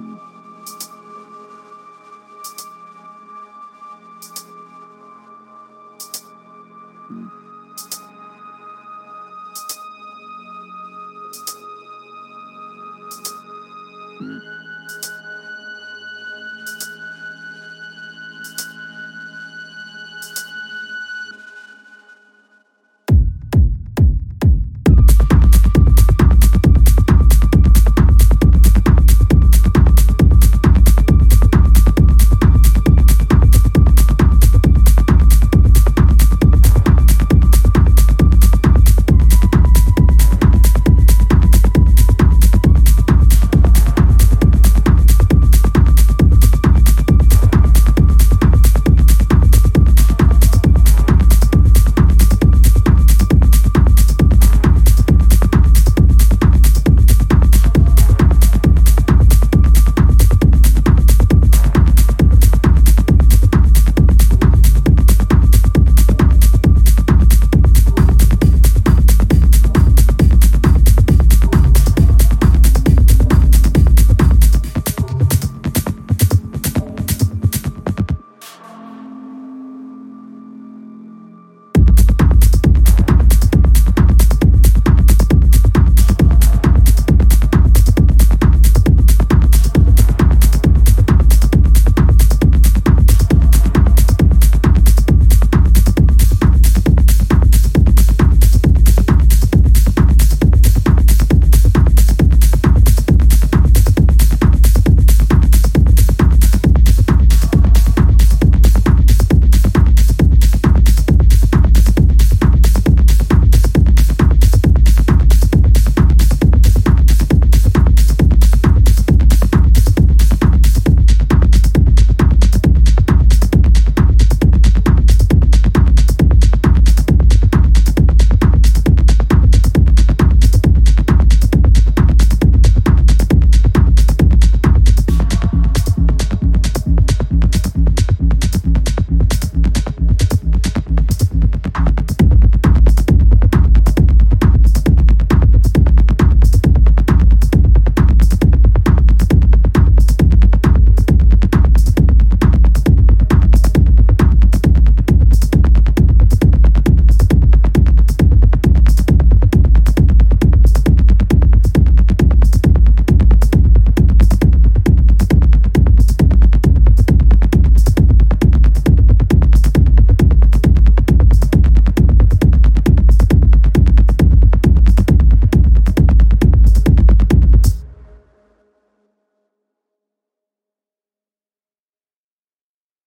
Mm-hmm.